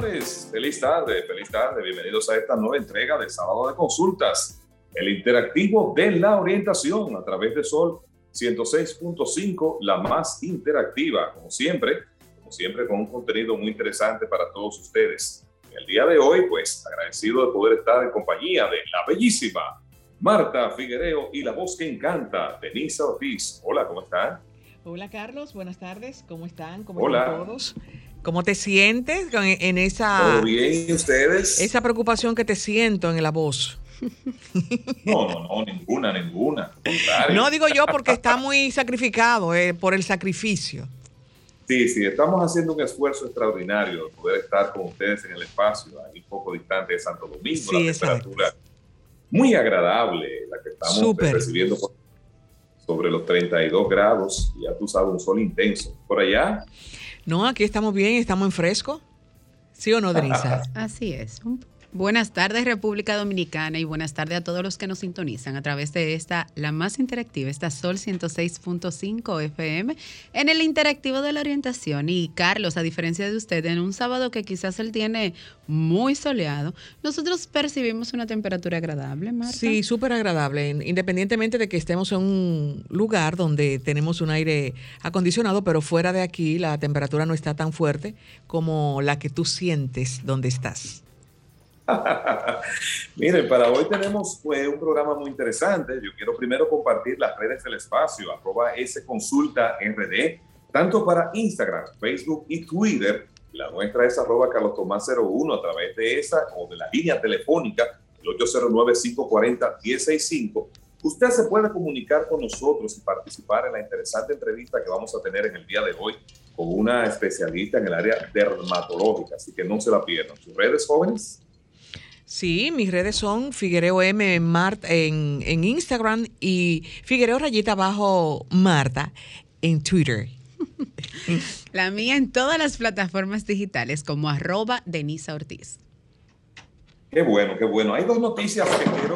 Señores, feliz tarde, feliz tarde. Bienvenidos a esta nueva entrega de Sábado de Consultas, el interactivo de la orientación a través de Sol 106.5, la más interactiva, como siempre, como siempre con un contenido muy interesante para todos ustedes. el día de hoy, pues agradecido de poder estar en compañía de la bellísima Marta Figuereo y la voz que encanta, Denisa Ortiz. Hola, ¿cómo están? Hola Carlos, buenas tardes, ¿cómo están? ¿Cómo Hola. están todos? ¿Cómo te sientes en esa... ¿Todo bien? ¿Y ustedes? Esa preocupación que te siento en la voz. No, no, no, ninguna, ninguna. No digo yo porque está muy sacrificado eh, por el sacrificio. Sí, sí, estamos haciendo un esfuerzo extraordinario de poder estar con ustedes en el espacio, ahí un poco distante de Santo Domingo, la temperatura muy agradable, la que estamos recibiendo sobre los 32 grados, ya tú sabes, un sol intenso. Por allá. No, aquí estamos bien, estamos en fresco. ¿Sí o no, Denisa? Así es, un Buenas tardes República Dominicana y buenas tardes a todos los que nos sintonizan a través de esta, la más interactiva, esta Sol 106.5 FM, en el interactivo de la orientación. Y Carlos, a diferencia de usted, en un sábado que quizás él tiene muy soleado, nosotros percibimos una temperatura agradable, Marta. Sí, súper agradable, independientemente de que estemos en un lugar donde tenemos un aire acondicionado, pero fuera de aquí la temperatura no está tan fuerte como la que tú sientes donde estás. Miren, para hoy tenemos pues, un programa muy interesante. Yo quiero primero compartir las redes del espacio, arroba Consulta RD, tanto para Instagram, Facebook y Twitter. La nuestra es arroba Carlos Tomás 01 a través de esa o de la línea telefónica, el 809-540-165. Usted se puede comunicar con nosotros y participar en la interesante entrevista que vamos a tener en el día de hoy con una especialista en el área dermatológica, así que no se la pierdan. ¿Sus redes jóvenes? Sí, mis redes son Figuereo M Marta en, en Instagram y Figuereo Rayita Bajo Marta en Twitter. La mía en todas las plataformas digitales como arroba Denisa Ortiz. Qué bueno, qué bueno. Hay dos noticias que quiero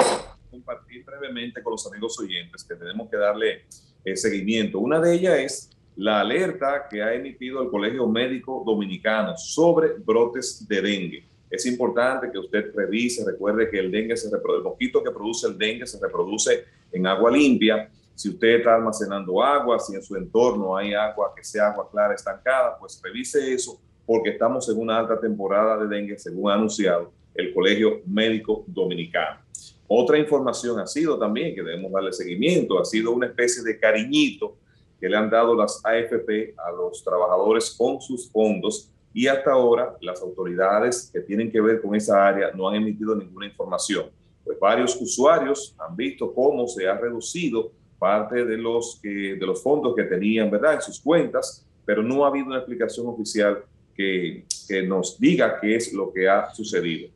compartir brevemente con los amigos oyentes que tenemos que darle eh, seguimiento. Una de ellas es la alerta que ha emitido el Colegio Médico Dominicano sobre brotes de dengue. Es importante que usted revise, recuerde que el dengue se reproduce, el mosquito que produce el dengue se reproduce en agua limpia. Si usted está almacenando agua, si en su entorno hay agua que sea agua clara estancada, pues revise eso porque estamos en una alta temporada de dengue, según ha anunciado el Colegio Médico Dominicano. Otra información ha sido también que debemos darle seguimiento, ha sido una especie de cariñito que le han dado las AFP a los trabajadores con sus fondos y hasta ahora las autoridades que tienen que ver con esa área no han emitido ninguna información. Pues varios usuarios han visto cómo se ha reducido parte de los, de los fondos que tenían ¿verdad? en sus cuentas, pero no ha habido una explicación oficial que, que nos diga qué es lo que ha sucedido.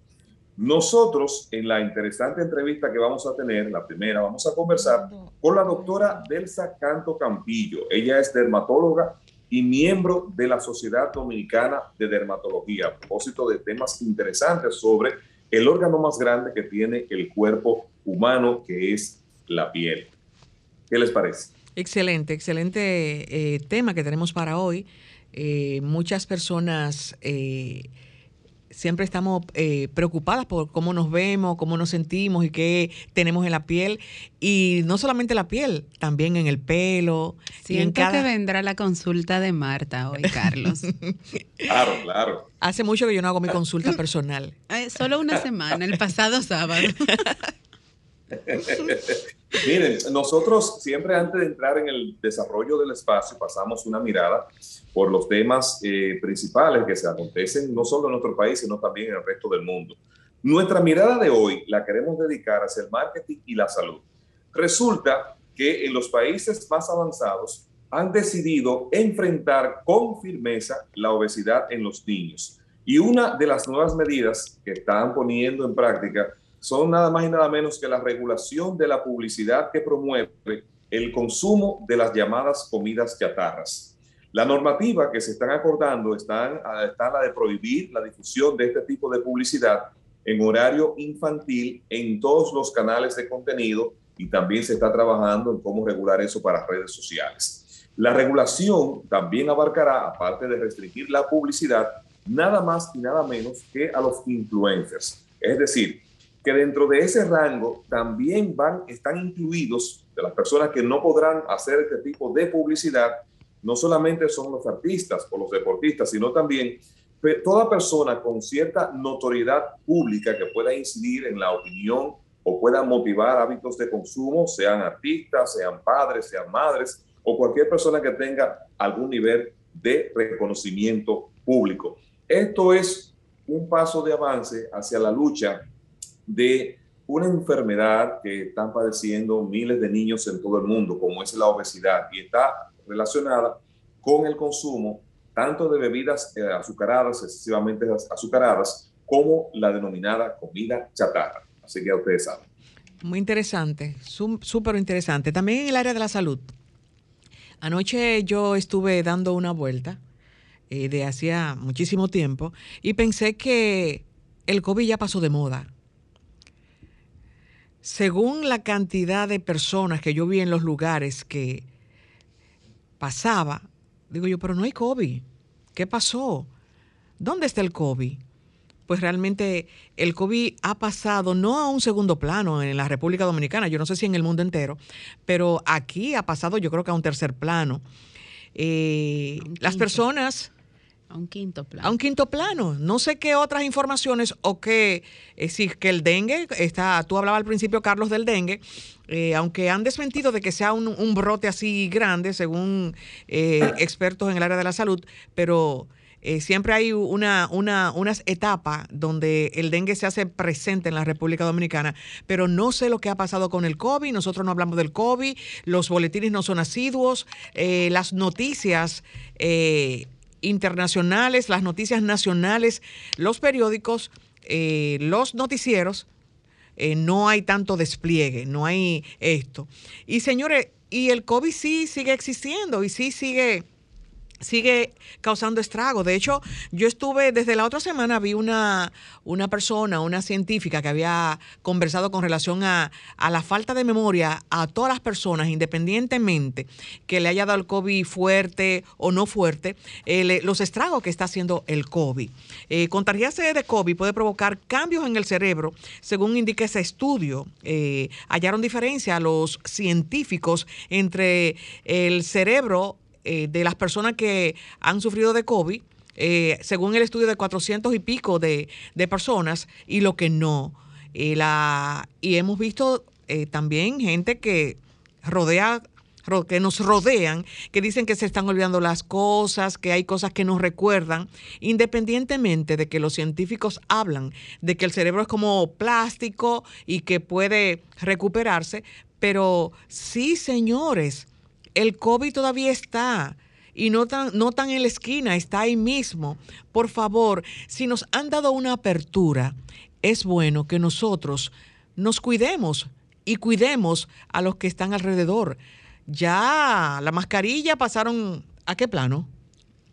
Nosotros, en la interesante entrevista que vamos a tener, la primera, vamos a conversar con la doctora Delsa Canto Campillo. Ella es dermatóloga y miembro de la Sociedad Dominicana de Dermatología, a propósito de temas interesantes sobre el órgano más grande que tiene el cuerpo humano, que es la piel. ¿Qué les parece? Excelente, excelente eh, tema que tenemos para hoy. Eh, muchas personas eh, siempre estamos eh, preocupadas por cómo nos vemos, cómo nos sentimos y qué tenemos en la piel. Y no solamente la piel, también en el pelo. Siento en que vendrá la consulta de Marta hoy, Carlos. claro, claro. Hace mucho que yo no hago mi consulta personal. Eh, solo una semana, el pasado sábado. Miren, nosotros siempre antes de entrar en el desarrollo del espacio pasamos una mirada por los temas eh, principales que se acontecen no solo en nuestro país, sino también en el resto del mundo. Nuestra mirada de hoy la queremos dedicar hacia el marketing y la salud. Resulta que en los países más avanzados han decidido enfrentar con firmeza la obesidad en los niños. Y una de las nuevas medidas que están poniendo en práctica son nada más y nada menos que la regulación de la publicidad que promueve el consumo de las llamadas comidas chatarras. La normativa que se están acordando está, está la de prohibir la difusión de este tipo de publicidad en horario infantil en todos los canales de contenido y también se está trabajando en cómo regular eso para redes sociales. La regulación también abarcará, aparte de restringir la publicidad, nada más y nada menos que a los influencers. Es decir, que dentro de ese rango también van, están incluidos de las personas que no podrán hacer este tipo de publicidad, no solamente son los artistas o los deportistas, sino también toda persona con cierta notoriedad pública que pueda incidir en la opinión o pueda motivar hábitos de consumo, sean artistas, sean padres, sean madres o cualquier persona que tenga algún nivel de reconocimiento público. Esto es un paso de avance hacia la lucha de una enfermedad que están padeciendo miles de niños en todo el mundo, como es la obesidad, y está relacionada con el consumo tanto de bebidas eh, azucaradas, excesivamente azucaradas, como la denominada comida chatarra. Así que ya ustedes saben. Muy interesante, súper interesante. También en el área de la salud. Anoche yo estuve dando una vuelta eh, de hacía muchísimo tiempo y pensé que el COVID ya pasó de moda según la cantidad de personas que yo vi en los lugares que pasaba, digo yo, pero no hay COVID. ¿Qué pasó? ¿Dónde está el COVID? Pues realmente el COVID ha pasado no a un segundo plano en la República Dominicana, yo no sé si en el mundo entero, pero aquí ha pasado yo creo que a un tercer plano. Eh, las personas a un quinto plano. A un quinto plano. No sé qué otras informaciones o qué, eh, si que el dengue, está, tú hablabas al principio, Carlos, del dengue, eh, aunque han desmentido de que sea un, brote así grande, según eh, expertos en el área de la salud, pero siempre hay una, una, unas etapas donde el dengue se hace presente en la República Dominicana, pero no sé lo que ha pasado con el COVID, nosotros no hablamos del COVID, los boletines no son asiduos, las noticias internacionales, las noticias nacionales, los periódicos, eh, los noticieros, eh, no hay tanto despliegue, no hay esto. Y señores, y el COVID sí sigue existiendo y sí sigue sigue causando estrago. De hecho, yo estuve, desde la otra semana vi una, una persona, una científica que había conversado con relación a, la falta de memoria a todas las personas, independientemente que le haya dado el COVID fuerte o no fuerte, eh, los estragos que está haciendo el COVID. Eh, contagiarse de COVID puede provocar cambios en el cerebro, según indica ese estudio. Eh, hallaron diferencia a los científicos entre el cerebro eh, de las personas que han sufrido de COVID, eh, según el estudio de 400 y pico de, personas, y lo que no. Y, la, y hemos visto eh, también gente que rodea que nos rodean, que dicen que se están olvidando las cosas, que hay cosas que nos recuerdan, independientemente de que los científicos hablan de que el cerebro es como plástico y que puede recuperarse, pero sí, señores, el COVID todavía está y no tan, no tan en la esquina, está ahí mismo. Por favor, si nos han dado una apertura, es bueno que nosotros nos cuidemos y cuidemos a los que están alrededor. Ya la mascarilla pasaron a qué plano?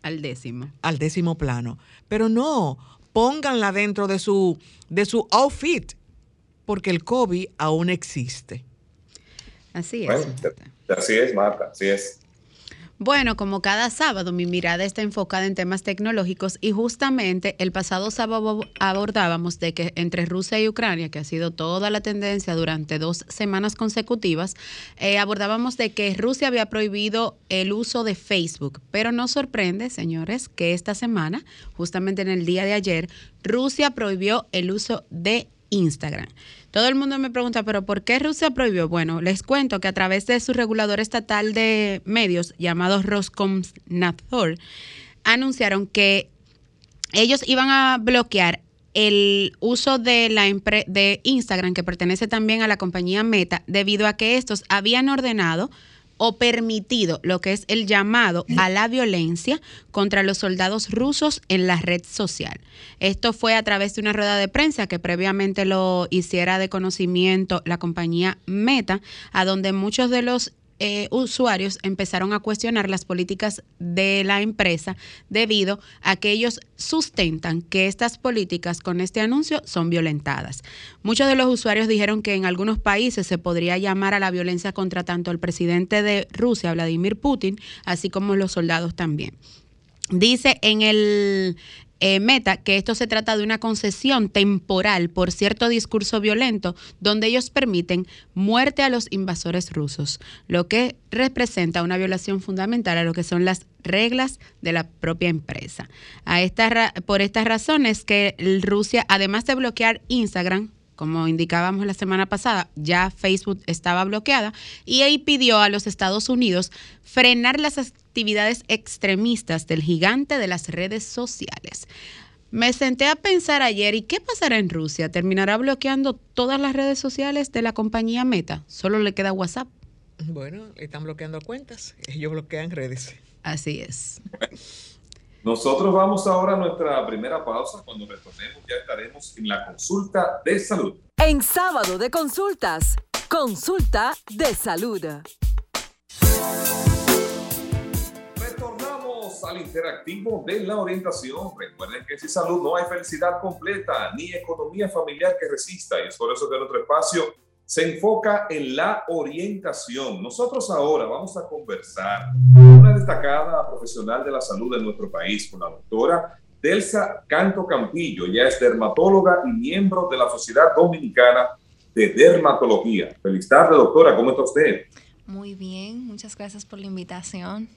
Al décimo. Al décimo plano. Pero no, pónganla dentro de su, de su outfit, porque el COVID aún existe. Así es. Así es, Marta, así es. Bueno, como cada sábado, mi mirada está enfocada en temas tecnológicos y justamente el pasado sábado abordábamos de que entre Rusia y Ucrania, que ha sido toda la tendencia durante dos semanas consecutivas, eh, abordábamos de que Rusia había prohibido el uso de Facebook, pero nos sorprende, señores, que esta semana, justamente en el día de ayer, Rusia prohibió el uso de Instagram. Todo el mundo me pregunta, pero ¿por qué Rusia prohibió? Bueno, les cuento que a través de su regulador estatal de medios llamado Roskomnadzor, anunciaron que ellos iban a bloquear el uso de la de Instagram que pertenece también a la compañía Meta debido a que estos habían ordenado o permitido lo que es el llamado a la violencia contra los soldados rusos en la red social. Esto fue a través de una rueda de prensa que previamente lo hiciera de conocimiento la compañía Meta, a donde muchos de los eh, usuarios empezaron a cuestionar las políticas de la empresa debido a que ellos sustentan que estas políticas con este anuncio son violentadas. Muchos de los usuarios dijeron que en algunos países se podría llamar a la violencia contra tanto el presidente de Rusia, Vladimir Putin, así como los soldados también. Dice en el, eh, meta que esto se trata de una concesión temporal por cierto discurso violento donde ellos permiten muerte a los invasores rusos, lo que representa una violación fundamental a lo que son las reglas de la propia empresa. A esta, por estas razones que Rusia, además de bloquear Instagram, como indicábamos la semana pasada, ya Facebook estaba bloqueada y ahí pidió a los Estados Unidos frenar las actividades extremistas del gigante de las redes sociales. Me senté a pensar ayer, ¿y qué pasará en Rusia? ¿Terminará bloqueando todas las redes sociales de la compañía Meta? Solo le queda WhatsApp. Bueno, están bloqueando cuentas, ellos bloquean redes. Así es. Nosotros vamos ahora a nuestra primera pausa. Cuando retornemos ya estaremos en la consulta de salud. En sábado de consultas, consulta de salud. Al interactivo de la orientación. Recuerden que sin salud no hay felicidad completa ni economía familiar que resista. Y es por eso que nuestro espacio se enfoca en la orientación. Nosotros ahora vamos a conversar con una destacada profesional de la salud de nuestro país, con la doctora Delsa Canto Campillo. Ella es dermatóloga y miembro de la Sociedad Dominicana de Dermatología. Feliz tarde, doctora. ¿Cómo está usted? Muy bien, muchas gracias por la invitación.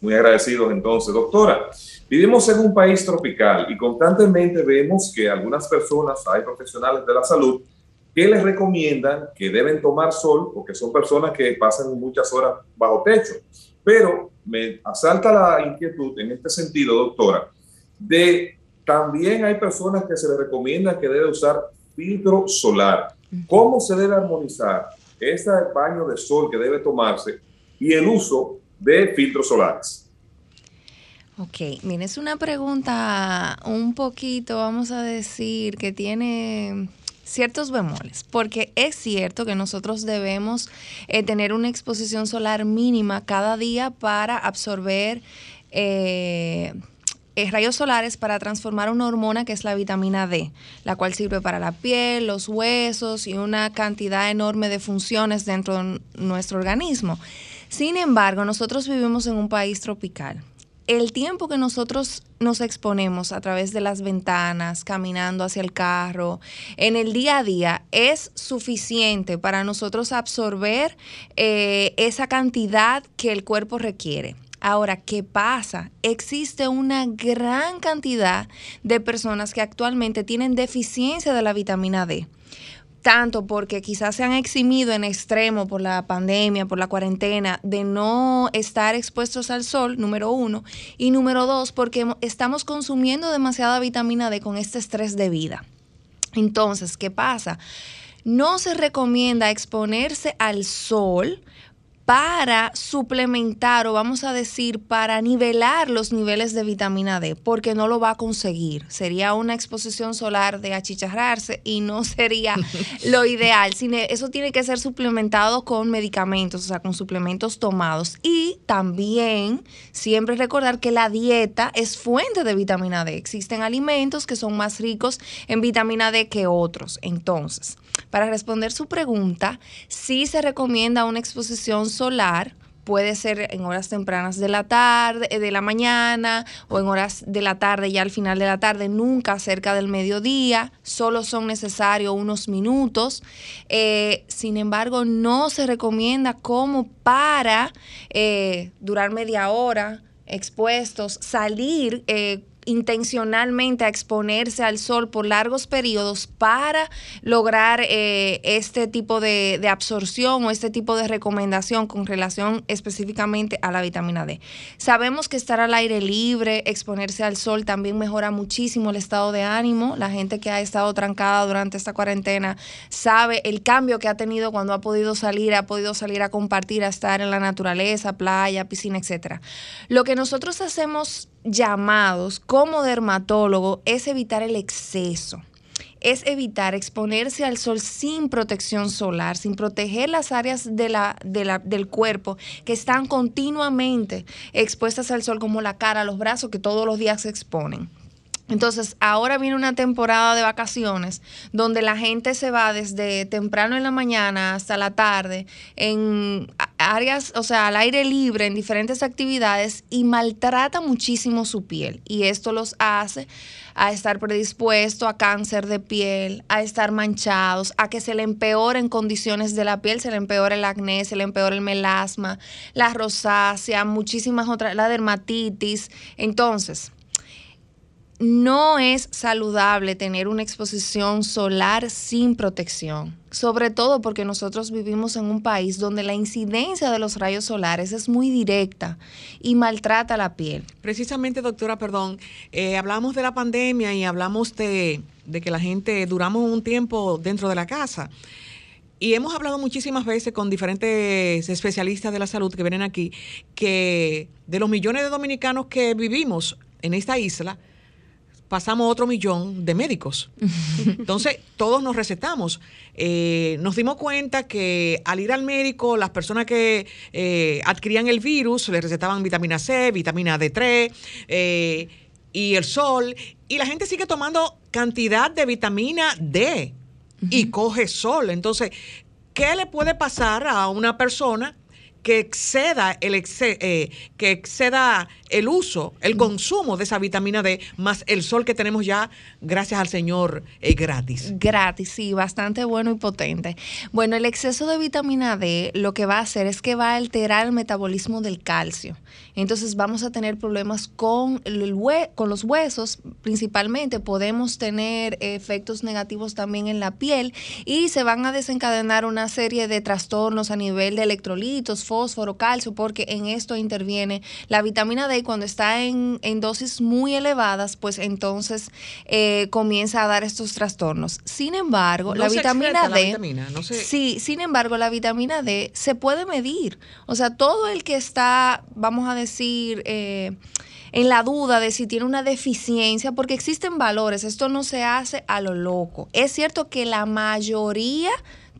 Muy agradecidos entonces. Doctora, vivimos en un país tropical y constantemente vemos que algunas personas, hay profesionales de la salud, que les recomiendan que deben tomar sol porque son personas que pasan muchas horas bajo techo. Pero me asalta la inquietud en este sentido, doctora, de también hay personas que se les recomienda que debe usar filtro solar. ¿Cómo se debe armonizar ese baño de sol que debe tomarse y el uso de filtros solares? Ok, mire, es una pregunta un poquito, vamos a decir, que tiene ciertos bemoles, porque es cierto que nosotros debemos eh, tener una exposición solar mínima cada día para absorber eh, eh, rayos solares para transformar una hormona que es la vitamina D, la cual sirve para la piel, los huesos y una cantidad enorme de funciones dentro de nuestro organismo. Sin embargo, nosotros vivimos en un país tropical el tiempo que nosotros nos exponemos a través de las ventanas, caminando hacia el carro, en el día a día, es suficiente para nosotros absorber eh, esa cantidad que el cuerpo requiere. Ahora, ¿qué pasa? Existe una gran cantidad de personas que actualmente tienen deficiencia de la vitamina D tanto porque quizás se han eximido en extremo por la pandemia, por la cuarentena, de no estar expuestos al sol, número uno, y número dos, porque estamos consumiendo demasiada vitamina D con este estrés de vida. Entonces, ¿qué pasa? No se recomienda exponerse al sol para suplementar o vamos a decir para nivelar los niveles de vitamina D, porque no lo va a conseguir. Sería una exposición solar de achicharrarse y no sería lo ideal. Eso tiene que ser suplementado con medicamentos, o sea, con suplementos tomados. Y también siempre recordar que la dieta es fuente de vitamina D. Existen alimentos que son más ricos en vitamina D que otros. Entonces, para responder su pregunta, sí se recomienda una exposición solar puede ser en horas tempranas de la tarde, eh, de la mañana o en horas de la tarde, ya al final de la tarde, nunca cerca del mediodía, solo son necesarios unos minutos. Eh, sin embargo, no se recomienda como para eh, durar media hora expuestos, salir intencionalmente a exponerse al sol por largos periodos para lograr eh, este tipo de, de absorción o este tipo de recomendación con relación específicamente a la vitamina D. Sabemos que estar al aire libre, exponerse al sol también mejora muchísimo el estado de ánimo. La gente que ha estado trancada durante esta cuarentena sabe el cambio que ha tenido cuando ha podido salir, ha podido salir a compartir, a estar en la naturaleza, playa, piscina, etcétera. Lo que nosotros hacemos llamados como dermatólogo es evitar el exceso es evitar exponerse al sol sin protección solar, sin proteger las áreas de la, de la, del cuerpo que están continuamente expuestas al sol, como la cara, los brazos, que todos los días se exponen. Entonces, ahora viene una temporada de vacaciones donde la gente se va desde temprano en la mañana hasta la tarde en áreas, o sea, al aire libre, en diferentes actividades y maltrata muchísimo su piel. Y esto los hace a estar predispuesto a cáncer de piel, a estar manchados, a que se le empeoren condiciones de la piel, se le empeore el acné, se le empeore el melasma, la rosácea, muchísimas otras, la dermatitis. Entonces, no es saludable tener una exposición solar sin protección, sobre todo porque nosotros vivimos en un país donde la incidencia de los rayos solares es muy directa y maltrata la piel. Precisamente, doctora, perdón, eh, hablamos de la pandemia y hablamos de, de que la gente duramos un tiempo dentro de la casa. Y hemos hablado muchísimas veces con diferentes especialistas de la salud que vienen aquí, que de los millones de dominicanos que vivimos en esta isla, pasamos otro millón de médicos. Entonces, todos nos recetamos. Eh, nos dimos cuenta que al ir al médico, las personas que eh, adquirían el virus le recetaban vitamina C, vitamina D3 eh, y el sol, y la gente sigue tomando cantidad de vitamina D y coge sol. Entonces, ¿qué le puede pasar a una persona que exceda el eh, que exceda el uso, el consumo de esa vitamina D, más el sol que tenemos ya, gracias al Señor, es gratis. Gratis, sí, bastante bueno y potente. Bueno, el exceso de vitamina D lo que va a hacer es que va a alterar el metabolismo del calcio. Entonces vamos a tener problemas con, el con los huesos, principalmente podemos tener efectos negativos también en la piel y se van a desencadenar una serie de trastornos a nivel de electrolitos, fósforo, calcio, porque en esto interviene la vitamina D cuando está en, dosis muy elevadas, pues entonces eh, comienza a dar estos trastornos. Sin embargo, la vitamina D, sí, sin embargo, la vitamina D se puede medir. O sea, todo el que está, vamos a decir, eh, en la duda de si tiene una deficiencia, porque existen valores, esto no se hace a lo loco. Es cierto que la mayoría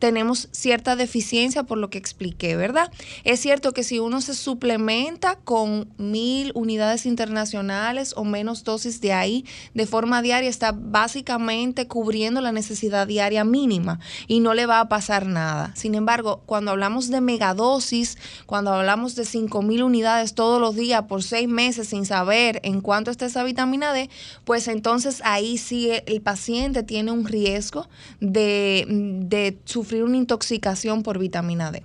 tenemos cierta deficiencia por lo que expliqué, ¿verdad? Es cierto que si uno se suplementa con mil unidades internacionales o menos dosis de ahí de forma diaria, está básicamente cubriendo la necesidad diaria mínima y no le va a pasar nada. Sin embargo, cuando hablamos de megadosis, cuando hablamos de cinco mil unidades todos los días por seis meses sin saber en cuánto está esa vitamina D, pues entonces ahí sí el paciente tiene un riesgo de, de sufrir una intoxicación por vitamina D.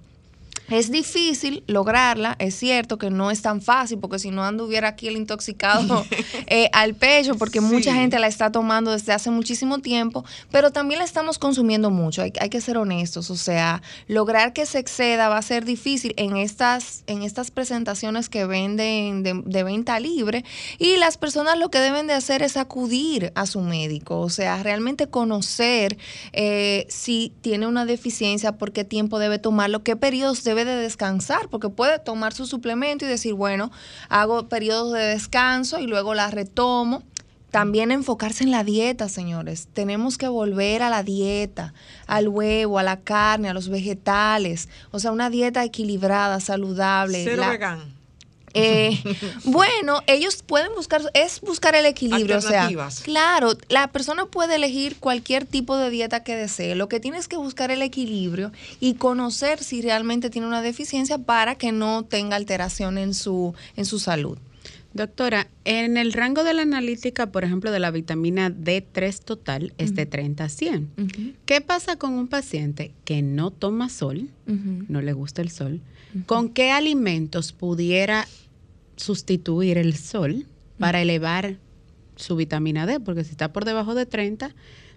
Es difícil lograrla, es cierto que no es tan fácil, porque si no anduviera aquí el intoxicado eh, al pecho, porque mucha gente la está tomando desde hace muchísimo tiempo, pero también la estamos consumiendo mucho, hay, que ser honestos, o sea, lograr que se exceda va a ser difícil en estas, en estas presentaciones que venden de, venta libre y las personas lo que deben de hacer es acudir a su médico, o sea, realmente conocer eh, si tiene una deficiencia, por qué tiempo debe tomarlo, qué periodos debe de descansar, porque puede tomar su suplemento y decir, bueno, hago periodos de descanso y luego la retomo. También enfocarse en la dieta, señores. Tenemos que volver a la dieta, al huevo, a la carne, a los vegetales. O sea, una dieta equilibrada, saludable. Cero vegano eh, bueno, ellos pueden buscar, es buscar el equilibrio. O sea, claro, la persona puede elegir cualquier tipo de dieta que desee. Lo que tiene es que buscar el equilibrio y conocer si realmente tiene una deficiencia para que no tenga alteración en su, en su salud. Doctora, en el rango de la analítica, por ejemplo, de la vitamina D3 total es de 30 a 100. ¿Qué pasa con un paciente que no toma sol, no le gusta el sol? ¿Con qué alimentos pudiera sustituir el sol para elevar su vitamina D, porque si está por debajo de 30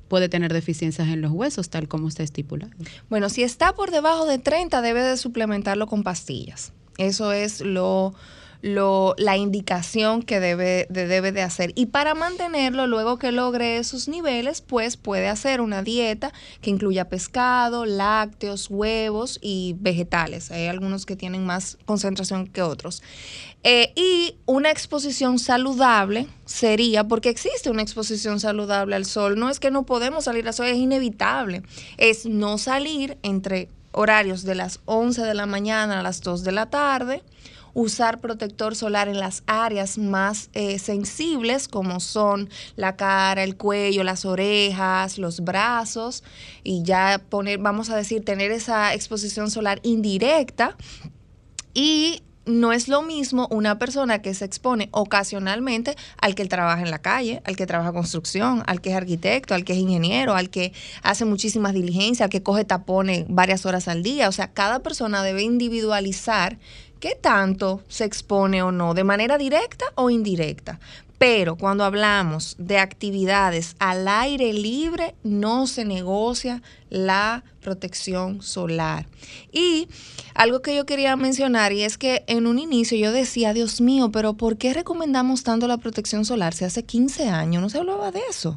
puede tener deficiencias en los huesos, tal como está estipulado. Bueno, si está por debajo de 30 debe de suplementarlo con pastillas. Eso es lo lo, la indicación que debe de, debe de hacer. Y para mantenerlo, luego que logre esos niveles, pues puede hacer una dieta que incluya pescado, lácteos, huevos y vegetales. Hay algunos que tienen más concentración que otros. Eh, y una exposición saludable sería, porque existe una exposición saludable al sol, no es que no podemos salir al sol, es inevitable, es no salir entre horarios de las 11 de la mañana a las 2 de la tarde, usar protector solar en las áreas más eh, sensibles como son la cara, el cuello, las orejas, los brazos y ya poner, vamos a decir, tener esa exposición solar indirecta y no es lo mismo una persona que se expone ocasionalmente al que trabaja en la calle, al que trabaja construcción, al que es arquitecto, al que es ingeniero, al que hace muchísimas diligencias, al que coge tapones varias horas al día. O sea, cada persona debe individualizar qué tanto se expone o no, de manera directa o indirecta. Pero cuando hablamos de actividades al aire libre, no se negocia la protección solar. Y algo que yo quería mencionar, y es que en un inicio yo decía, Dios mío, pero ¿por qué recomendamos tanto la protección solar? Si hace 15 años no se hablaba de eso.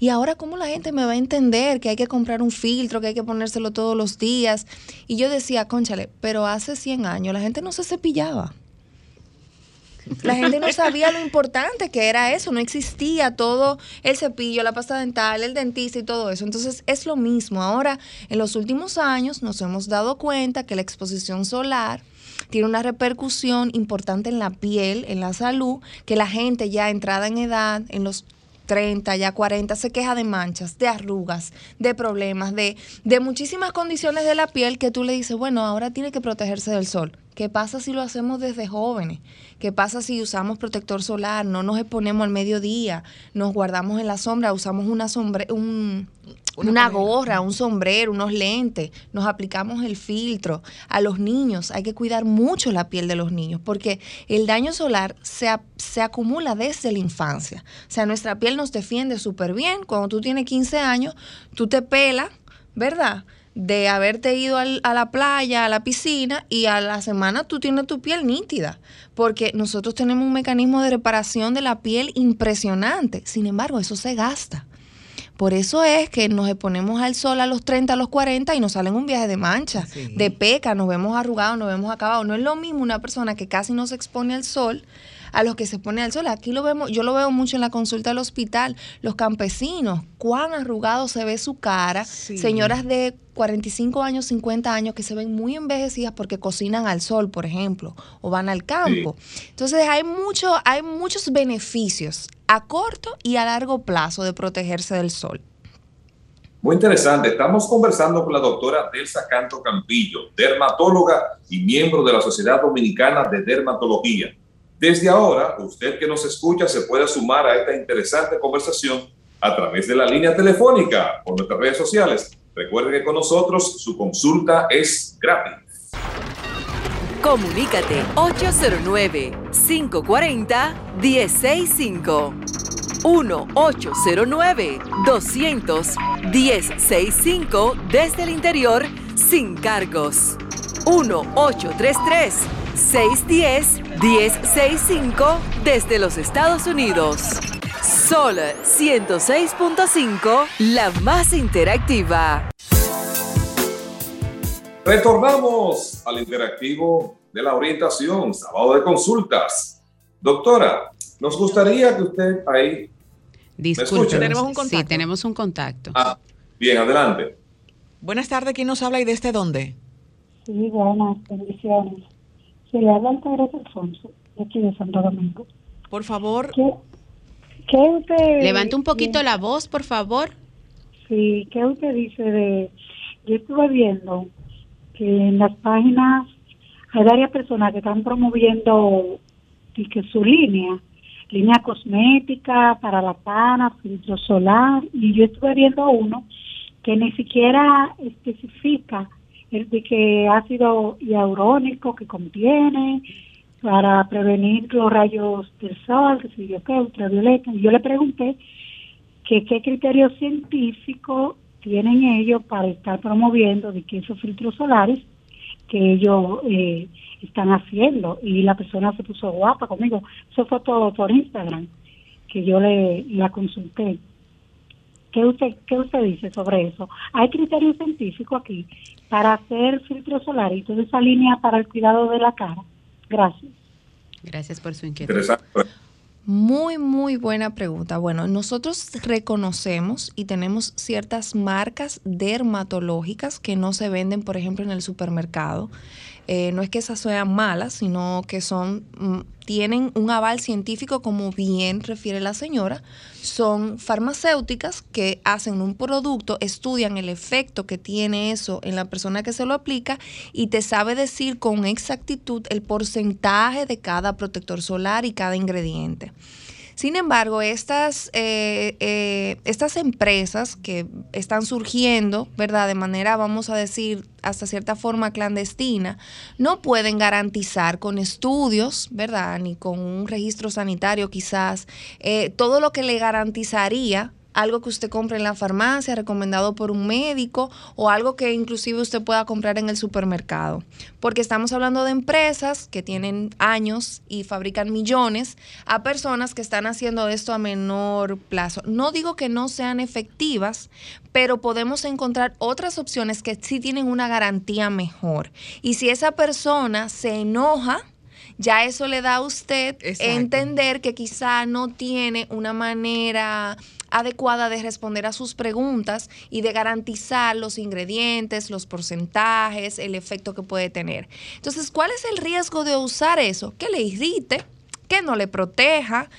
Y ahora, ¿cómo la gente me va a entender que hay que comprar un filtro, que hay que ponérselo todos los días? Y yo decía, conchale, pero hace 100 años la gente no se cepillaba. La gente no sabía lo importante que era eso, no existía todo el cepillo, la pasta dental, el dentista y todo eso. Entonces es lo mismo. Ahora, en los últimos años nos hemos dado cuenta que la exposición solar tiene una repercusión importante en la piel, en la salud, que la gente ya entrada en edad, en los 30, ya 40, se queja de manchas, de arrugas, de problemas, de, de muchísimas condiciones de la piel que tú le dices, bueno, ahora tiene que protegerse del sol. ¿Qué pasa si lo hacemos desde jóvenes? ¿Qué pasa si usamos protector solar? No nos exponemos al mediodía, nos guardamos en la sombra, usamos una, sombre, un, una, gorra, un sombrero, unos lentes, nos aplicamos el filtro. A los niños hay que cuidar mucho la piel de los niños porque el daño solar se, se acumula desde la infancia. O sea, nuestra piel nos defiende súper bien. Cuando tú tienes 15 años, tú te pelas, ¿verdad? de haberte ido a la playa, a la piscina y a la semana tú tienes tu piel nítida, porque nosotros tenemos un mecanismo de reparación de la piel impresionante. Sin embargo, eso se gasta. Por eso es que nos exponemos al sol a los 30, a los 40 y nos salen un viaje de mancha, de peca, nos vemos arrugados, nos vemos acabados. No es lo mismo una persona que casi no se expone al sol a los que se pone al sol. Aquí lo vemos, yo lo veo mucho en la consulta del hospital, los campesinos, cuán arrugado se ve su cara, señoras de 45 años, 50 años que se ven muy envejecidas porque cocinan al sol, por ejemplo, o van al campo. Entonces hay mucho, hay muchos beneficios a corto y a largo plazo de protegerse del sol. Muy interesante. Estamos conversando con la doctora Delsa Canto Campillo, dermatóloga y miembro de la Sociedad Dominicana de Dermatología. Desde ahora, usted que nos escucha se puede sumar a esta interesante conversación a través de la línea telefónica o nuestras redes sociales. Recuerde que con nosotros su consulta es gratis. Comunícate 809-540-1065. 1-809-200-1065 desde el interior sin cargos. 1-833. 610-1065 desde los Estados Unidos. Sol 106.5, la más interactiva. Retornamos al interactivo de la orientación, sábado de consultas. Doctora, nos gustaría que usted ahí... Disculpe, tenemos un contacto. Sí, tenemos un contacto. Ah, bien, adelante. Buenas tardes, ¿quién nos habla y desde dónde? Sí, buenas, bendiciones. Se le habla Altagracia Alfonso, de aquí de Santo Domingo. Por favor. ¿Qué, qué usted... Levante un poquito la voz, por favor. Sí, ¿qué usted dice de... Yo estuve viendo que en las páginas hay varias personas que están promoviendo que su línea, línea cosmética para la cara, filtro solar, y yo estuve viendo uno que ni siquiera especifica el de que ácido hialurónico que contiene. para prevenir los rayos del sol, que se yo qué, ultravioleta. Y yo le pregunté que qué criterio científico tienen ellos para estar promoviendo de que esos filtros solares que ellos eh, están haciendo. Y la persona se puso guapa conmigo. Eso fue todo por Instagram, que yo le la consulté. ¿Qué usted, ¿Qué usted dice sobre eso? ¿Hay criterio científico aquí para hacer filtros solares y toda esa línea para el cuidado de la cara? Gracias. Gracias por su inquietud. Muy, muy buena pregunta. Bueno, nosotros reconocemos y tenemos ciertas marcas dermatológicas que no se venden, por ejemplo, en el supermercado. Eh, no es que esas sean malas, sino que son, mm, tienen un aval científico, como bien refiere la señora. Son farmacéuticas que hacen un producto, estudian el efecto que tiene eso en la persona que se lo aplica y te sabe decir con exactitud el porcentaje de cada protector solar y cada ingrediente. Sin embargo, estas, eh, eh, estas empresas que están surgiendo, ¿verdad? De manera, vamos a decir, hasta cierta forma clandestina, no pueden garantizar con estudios, ¿verdad? Ni con un registro sanitario quizás, eh, todo lo que le garantizaría algo que usted compre en la farmacia, recomendado por un médico, o algo que inclusive usted pueda comprar en el supermercado. Porque estamos hablando de empresas que tienen años y fabrican millones a personas que están haciendo esto a menor plazo. No digo que no sean efectivas, pero podemos encontrar otras opciones que sí tienen una garantía mejor. Y si esa persona se enoja, ya eso le da a usted entender que quizá no tiene una manera adecuada de responder a sus preguntas y de garantizar los ingredientes, los porcentajes, el efecto que puede tener. Entonces, ¿cuál es el riesgo de usar eso? Que le irrite, que no le proteja,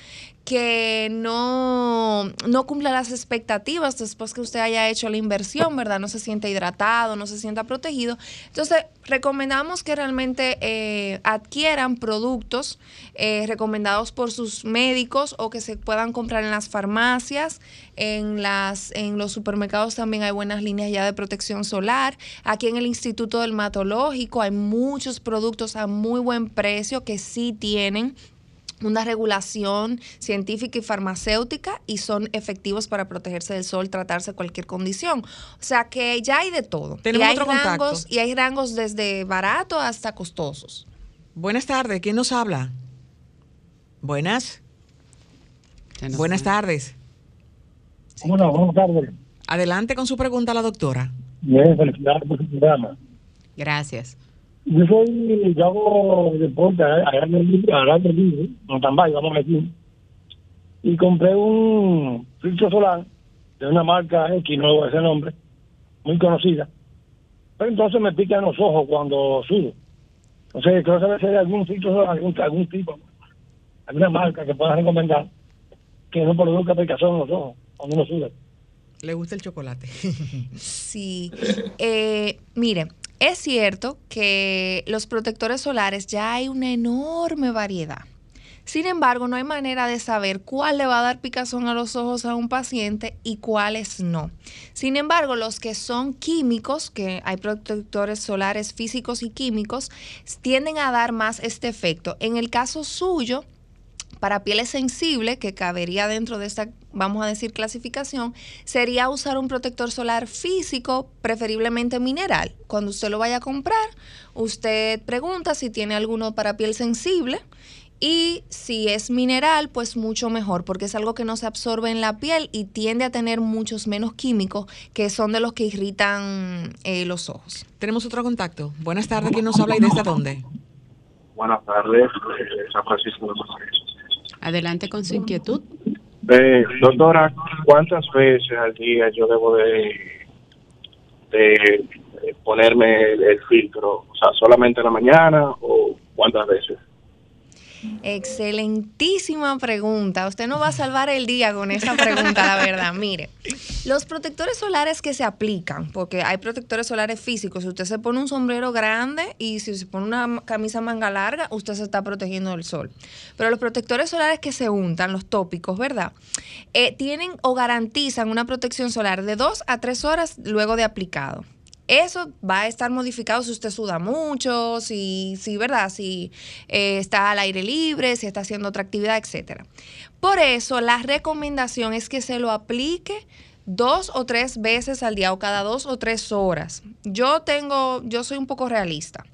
que no, no cumpla las expectativas después que usted haya hecho la inversión, ¿verdad? No se sienta hidratado, no se sienta protegido. Entonces, recomendamos que realmente eh, adquieran productos eh, recomendados por sus médicos o que se puedan comprar en las farmacias, en, las, en los supermercados también hay buenas líneas ya de protección solar. Aquí en el Instituto Dermatológico hay muchos productos a muy buen precio que sí tienen una regulación científica y farmacéutica y son efectivos para protegerse del sol, tratarse cualquier condición. O sea que ya hay de todo. Tenemos y hay otro rangos, Y hay rangos desde barato hasta costosos. Buenas tardes, ¿quién nos habla? Buenas. Buenas tardes. Bueno, buenas tardes. Adelante con su pregunta a la doctora. Bien, felicidades por su programa. Gracias. Yo soy, yo hago deporte a grande libre, en Tambay, vamos a decir. Y compré un filtro solar de una marca X, no ese nombre, muy conocida. Pero entonces me pican los ojos cuando subo. Entonces, quiero saber si hay algún filtro solar, algún, algún tipo, alguna marca que pueda recomendar que no produzca picazón en los ojos cuando uno sube. Le gusta el chocolate. sí. Eh, mire, es cierto que los protectores solares ya hay una enorme variedad. Sin embargo, no hay manera de saber cuál le va a dar picazón a los ojos a un paciente y cuáles no. Sin embargo, los que son químicos, que hay protectores solares físicos y químicos, tienden a dar más este efecto. En el caso suyo, para pieles sensibles, que cabería dentro de esta, vamos a decir, clasificación, sería usar un protector solar físico, preferiblemente mineral. Cuando usted lo vaya a comprar, usted pregunta si tiene alguno para piel sensible y si es mineral, pues mucho mejor, porque es algo que no se absorbe en la piel y tiende a tener muchos menos químicos que son de los que irritan eh, los ojos. Tenemos otro contacto. Buenas tardes, ¿quién nos habla y desde dónde? Buenas tardes, San Francisco de Macorís. Adelante con su inquietud. Eh, doctora, ¿cuántas veces al día yo debo de, de ponerme el, filtro? O sea, ¿solamente en la mañana o cuántas veces? Excelentísima pregunta. Usted no va a salvar el día con esa pregunta, la verdad. Mire, los protectores solares que se aplican, porque hay protectores solares físicos, si usted se pone un sombrero grande y si se pone una camisa manga larga, usted se está protegiendo del sol. Pero los protectores solares que se untan, los tópicos, ¿verdad? Eh, tienen o garantizan una protección solar de dos a tres horas luego de aplicado Eso va a estar modificado si usted suda mucho, si, si ¿verdad? Si eh, está al aire libre, si está haciendo otra actividad, etcétera. Por eso, la recomendación es que se lo aplique dos o tres veces al día o cada dos o tres horas. Yo tengo, yo soy un poco realista.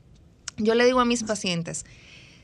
Yo le digo a mis pacientes,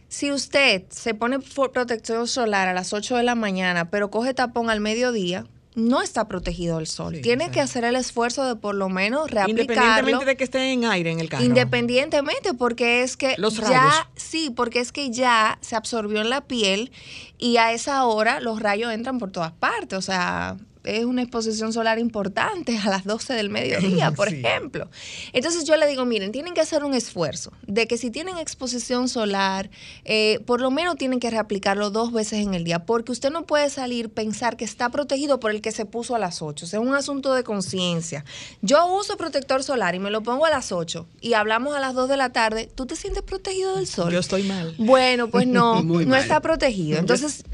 si usted se pone protección solar a las 8 de la mañana, pero coge tapón al mediodía, no está protegido el sol. Tiene que hacer el esfuerzo de por lo menos reaplicarlo. Independientemente de que esté en aire en el carro. Independientemente, porque es que los rayos. ya, sí, porque es que ya se absorbió en la piel y a esa hora los rayos entran por todas partes. O sea, es una exposición solar importante a las 12 del mediodía, por ejemplo. Entonces yo le digo, miren, tienen que hacer un esfuerzo de que si tienen exposición solar, eh, por lo menos tienen que reaplicarlo dos veces en el día, porque usted no puede salir pensar que está protegido por el que se puso a las 8. O sea, es un asunto de conciencia. Yo uso protector solar y me lo pongo a las 8 y hablamos a las 2 de la tarde, ¿tú te sientes protegido del sol? Yo estoy mal. Bueno, pues no, no está protegido. Entonces,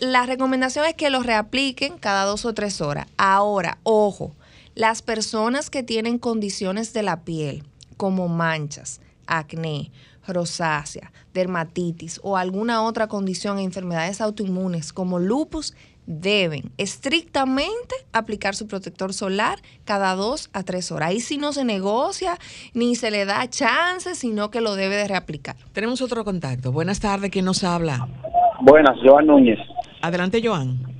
la recomendación es que lo reapliquen cada dos o tres horas. Ahora, ojo, las personas que tienen condiciones de la piel como manchas, acné, rosácea, dermatitis o alguna otra condición e enfermedades autoinmunes como lupus deben estrictamente aplicar su protector solar cada dos a tres horas. Ahí sí no se negocia ni se le da chance, sino que lo debe de reaplicar. Tenemos otro contacto. Buenas tardes, ¿quién nos habla? Buenas, Joan Núñez. Adelante, Joan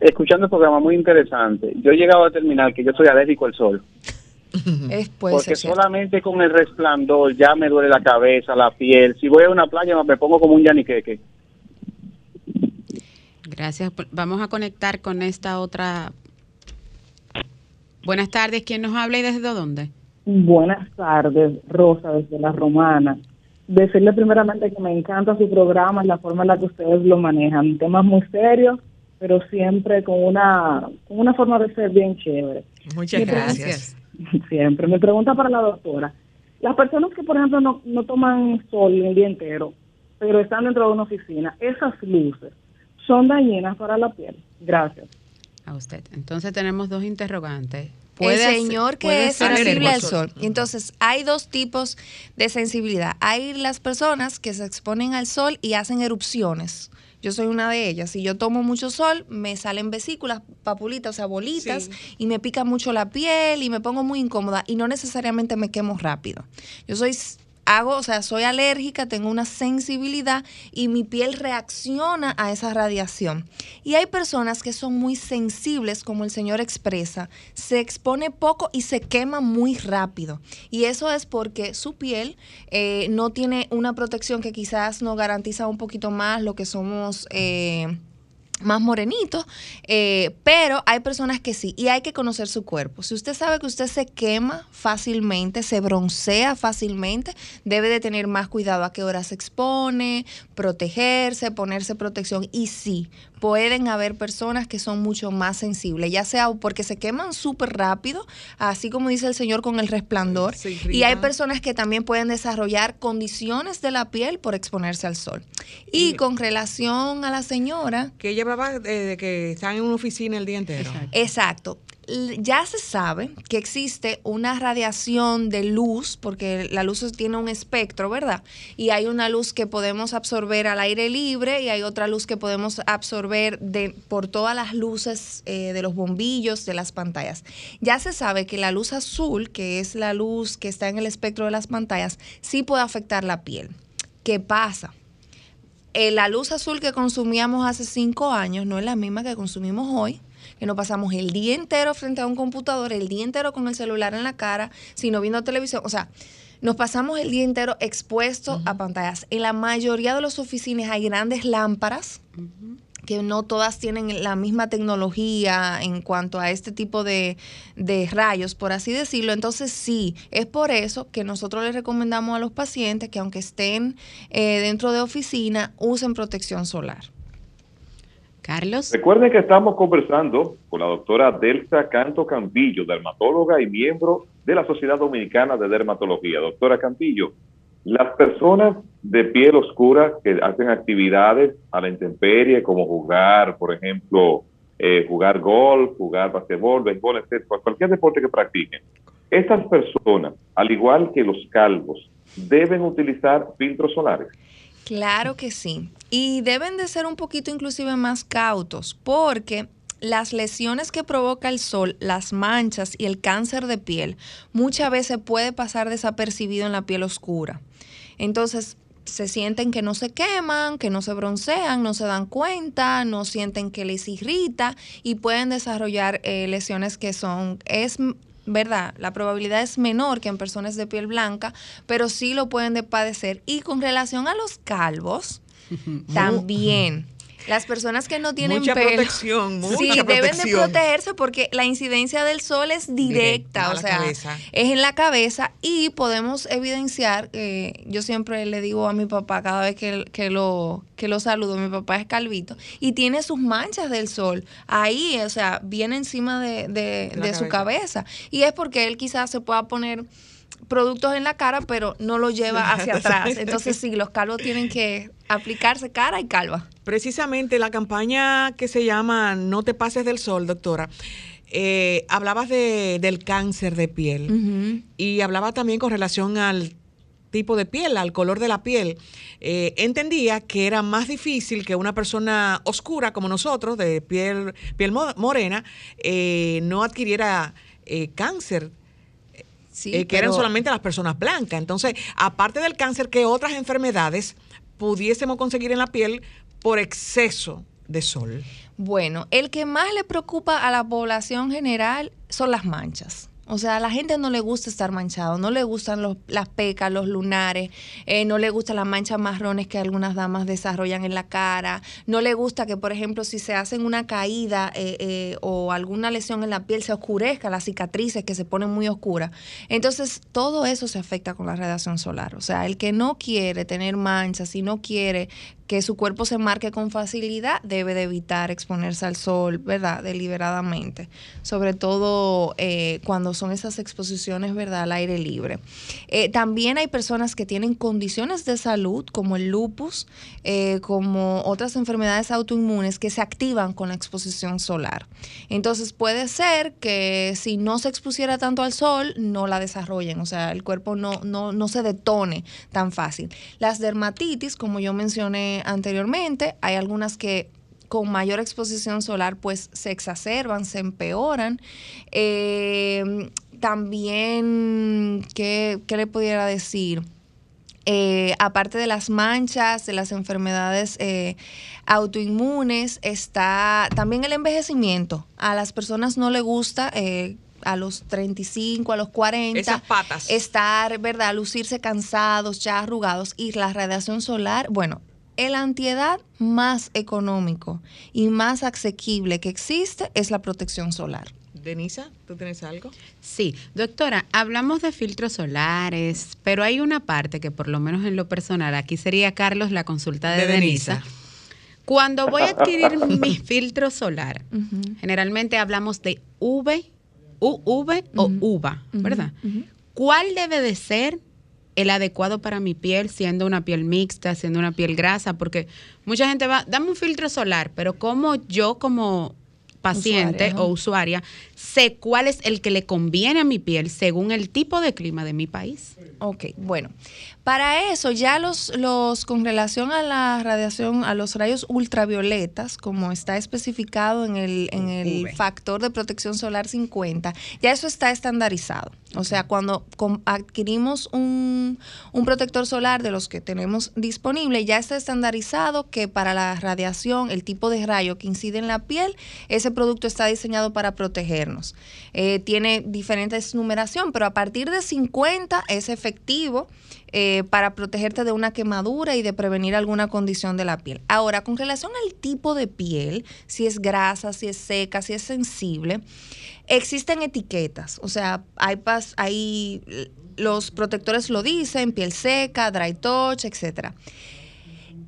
escuchando el programa muy interesante, yo he llegado a terminar que yo soy alérgico al sol. Es, Porque solamente con el resplandor ya me duele la cabeza, la piel. Si voy a una playa me pongo como un yaniqueque. Gracias. Vamos a conectar con esta otra. Buenas tardes. ¿Quién nos habla y desde dónde? Buenas tardes, Rosa, desde La Romana. Decirle primeramente que me encanta su programa, la forma en la que ustedes lo manejan. Temas muy serios pero siempre con una, con una forma de ser bien chévere. Muchas gracias. Siempre. Me pregunta para la doctora, las personas que, por ejemplo, no, no toman sol el día entero, pero están dentro de una oficina, esas luces son dañinas para la piel. Gracias. A usted. Entonces tenemos dos interrogantes. el señor que es sensible al sol. Entonces, hay dos tipos de sensibilidad. Hay las personas que se exponen al sol y hacen erupciones yo soy una de ellas. Si yo tomo mucho sol, me salen vesículas, papulitas, o sea, bolitas, y me pica mucho la piel y me pongo muy incómoda y no necesariamente me quemo rápido. Yo soy hago, o sea, soy alérgica, tengo una sensibilidad y mi piel reacciona a esa radiación. Y hay personas que son muy sensibles, como el señor expresa, se expone poco y se quema muy rápido. Y eso es porque su piel eh, no tiene una protección que quizás nos garantiza un poquito más lo que somos... Eh, más morenito, eh, pero hay personas que sí, y hay que conocer su cuerpo. Si usted sabe que usted se quema fácilmente, se broncea fácilmente, debe de tener más cuidado a qué hora se expone, protegerse, ponerse protección. Y sí, pueden haber personas que son mucho más sensibles, ya sea porque se queman súper rápido, así como dice el Señor con el resplandor, y hay personas que también pueden desarrollar condiciones de la piel por exponerse al sol. Y, con relación a la señora... Que ella va de que está en una oficina el día entero. Exacto ya se sabe que existe una radiación de luz, porque la luz tiene un espectro, ¿verdad? Y hay una luz que podemos absorber al aire libre y hay otra luz que podemos absorber de, por todas las luces eh, de los bombillos de las pantallas. Ya se sabe que la luz azul, que es la luz que está en el espectro de las pantallas, sí puede afectar la piel. ¿Qué pasa? Eh, la luz azul que consumíamos hace cinco años no es la misma que consumimos hoy que nos pasamos el día entero frente a un computador, el día entero con el celular en la cara, sino viendo televisión. O sea, nos pasamos el día entero expuestos a pantallas. En la mayoría de las oficinas hay grandes lámparas. que no todas tienen la misma tecnología en cuanto a este tipo de, rayos, por así decirlo. Entonces sí, es por eso que nosotros les recomendamos a los pacientes que aunque estén eh, dentro de oficina, usen protección solar. Carlos. Recuerden que estamos conversando con la doctora Delsa Canto Campillo, dermatóloga y miembro de la Sociedad Dominicana de Dermatología. Doctora Campillo, las personas de piel oscura que hacen actividades a la intemperie, como jugar, por ejemplo, eh, jugar golf, jugar basquetbol, béisbol, etc., cualquier deporte que practiquen, Estas personas, al igual que los calvos, deben utilizar filtros solares. Claro que sí. Y deben de ser un poquito inclusive más cautos porque las lesiones que provoca el sol, las manchas y el cáncer de piel muchas veces puede pasar desapercibido en la piel oscura. Entonces, se sienten que no se queman, que no se broncean, no se dan cuenta, no sienten que les irrita y pueden desarrollar eh, lesiones que son, es verdad, la probabilidad es menor que en personas de piel blanca, pero sí lo pueden de padecer. Y con relación a los calvos, también las personas que no tienen Mucha pelo, protección, mucha sí, deben de protegerse porque la incidencia del sol es directa, o sea, cabeza. es en la cabeza y podemos evidenciar, eh, yo siempre le digo a mi papá cada vez que, que lo, que lo saludo, mi papá es calvito, y tiene sus manchas del sol ahí, o sea, viene encima de, de- su cabeza. cabeza. Y es porque él quizás se pueda poner productos en la cara, pero no lo lleva hacia atrás. Entonces sí, los calvos tienen que aplicarse cara y calva. Precisamente la campaña que se llama No te pases del sol, doctora, eh, hablabas de, del cáncer de piel y hablaba también con relación al tipo de piel, al color de la piel. Eh, entendía que era más difícil que una persona oscura como nosotros, de piel, piel mo- morena, eh, no adquiriera eh, cáncer. Sí, eh, que eran solamente las personas blancas. Entonces, aparte del cáncer, ¿qué otras enfermedades pudiésemos conseguir en la piel por exceso de sol? Bueno, el que más le preocupa a la población general son las manchas. O sea, a la gente no le gusta estar manchado, no le gustan los- las pecas, los lunares, eh, no le gustan las manchas marrones que algunas damas desarrollan en la cara, no le gusta que, por ejemplo, si se hacen una caída eh, eh, o alguna lesión en la piel, se oscurezca las cicatrices que se ponen muy oscuras. Entonces, todo eso se afecta con la radiación solar. O sea, el que no quiere tener manchas y no quiere que su cuerpo se marque con facilidad, debe de evitar exponerse al sol, ¿verdad? Deliberadamente. Sobre todo eh, cuando son esas exposiciones, ¿verdad? Al aire libre. Eh, también hay personas que tienen condiciones de salud, como el lupus, eh, como otras enfermedades autoinmunes, que se activan con la exposición solar. Entonces puede ser que si no se expusiera tanto al sol, no la desarrollen, o sea, el cuerpo no, no, no se detone tan fácil. Las dermatitis, como yo mencioné anteriormente, hay algunas que con mayor exposición solar pues se exacerban, se empeoran. Eh, también, ¿qué, ¿qué le pudiera decir? Eh, aparte de las manchas, de las enfermedades eh, autoinmunes, está también el envejecimiento. A las personas no le gusta eh, a los 35, a los 40, Esas patas. estar, ¿verdad? Lucirse cansados, ya arrugados. Y la radiación solar, bueno, el antiedad más económico y más asequible que existe es la protección solar. Denisa, ¿tú tienes algo? Sí, doctora, hablamos de filtros solares, pero hay una parte que por lo menos en lo personal, aquí sería Carlos la consulta de, De Denisa. Denisa. Cuando voy a adquirir mi filtro solar, generalmente hablamos de V, UV o UVA, ¿verdad? ¿Cuál debe de ser el adecuado para mi piel, siendo una piel mixta, siendo una piel grasa? Porque mucha gente va, dame un filtro solar, pero como yo como paciente Usuaria, o usuaria sé cuál es el que le conviene a mi piel según el tipo de clima de mi país. Ok, bueno, para eso ya los, los con relación a la radiación, a los rayos ultravioletas, como está especificado en el, en el factor de protección solar 50, ya eso está estandarizado. O sea, cuando adquirimos un, un protector solar de los que tenemos disponible, ya está estandarizado que para la radiación, el tipo de rayo que incide en la piel, ese producto está diseñado para Eh, tiene diferentes numeración, pero a partir de 50 es efectivo eh, para protegerte de una quemadura y de prevenir alguna condición de la piel. Ahora, con relación al tipo de piel, si es grasa, si es seca, si es sensible, existen etiquetas. O sea, hay, pas- hay los protectores lo dicen, piel seca, dry touch, etcétera.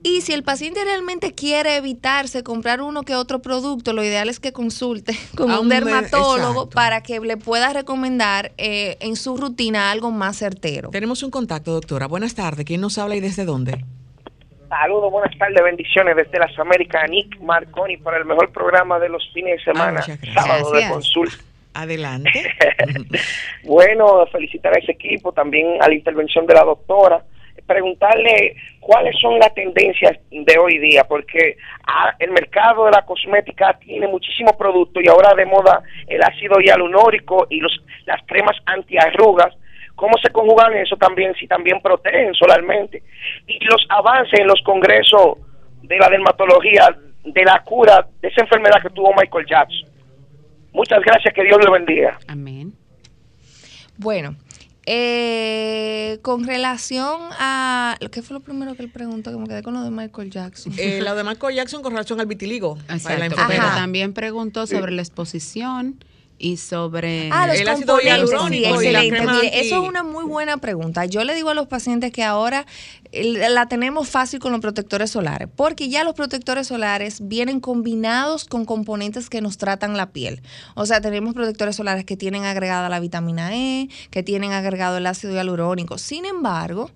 Y si el paciente realmente quiere evitarse comprar uno que otro producto, lo ideal es que consulte con A un dermatólogo exacto. para que le pueda recomendar eh, en su rutina algo más certero. Tenemos un contacto, doctora. Buenas tardes. ¿Quién nos habla y desde dónde? Saludos, buenas tardes, bendiciones desde las Américas, Nick Marconi para el mejor programa de los fines de semana, muchas gracias. sábado Gracias. de consulta. Adelante. bueno, felicitar a ese equipo, también a la intervención de la doctora. Preguntarle cuáles son las tendencias de hoy día, porque ah, el mercado de la cosmética tiene muchísimos productos y ahora de moda el ácido hialurónico y los, las cremas antiarrugas. ¿Cómo se conjugan eso también? Si también protegen solarmente. Y los avances en los congresos de la dermatología, de la cura de esa enfermedad que tuvo Michael Jackson. Muchas gracias, que Dios le bendiga. Amén. Bueno, eh, con relación a. ¿Qué fue lo primero que él preguntó? Que me quedé con lo de Michael Jackson. Eh, lo de Michael Jackson con relación al vitiligo. Exacto, pero también preguntó sobre la exposición y sobre ah, los el ácido hialurónico sí, excelente. Mire, eso es una muy buena pregunta. Yo le digo a los pacientes que ahora eh, la tenemos fácil con los protectores solares, porque ya los protectores solares vienen combinados con componentes que nos tratan la piel. O sea, tenemos protectores solares que tienen agregada la vitamina E, que tienen agregado el ácido hialurónico. Sin embargo,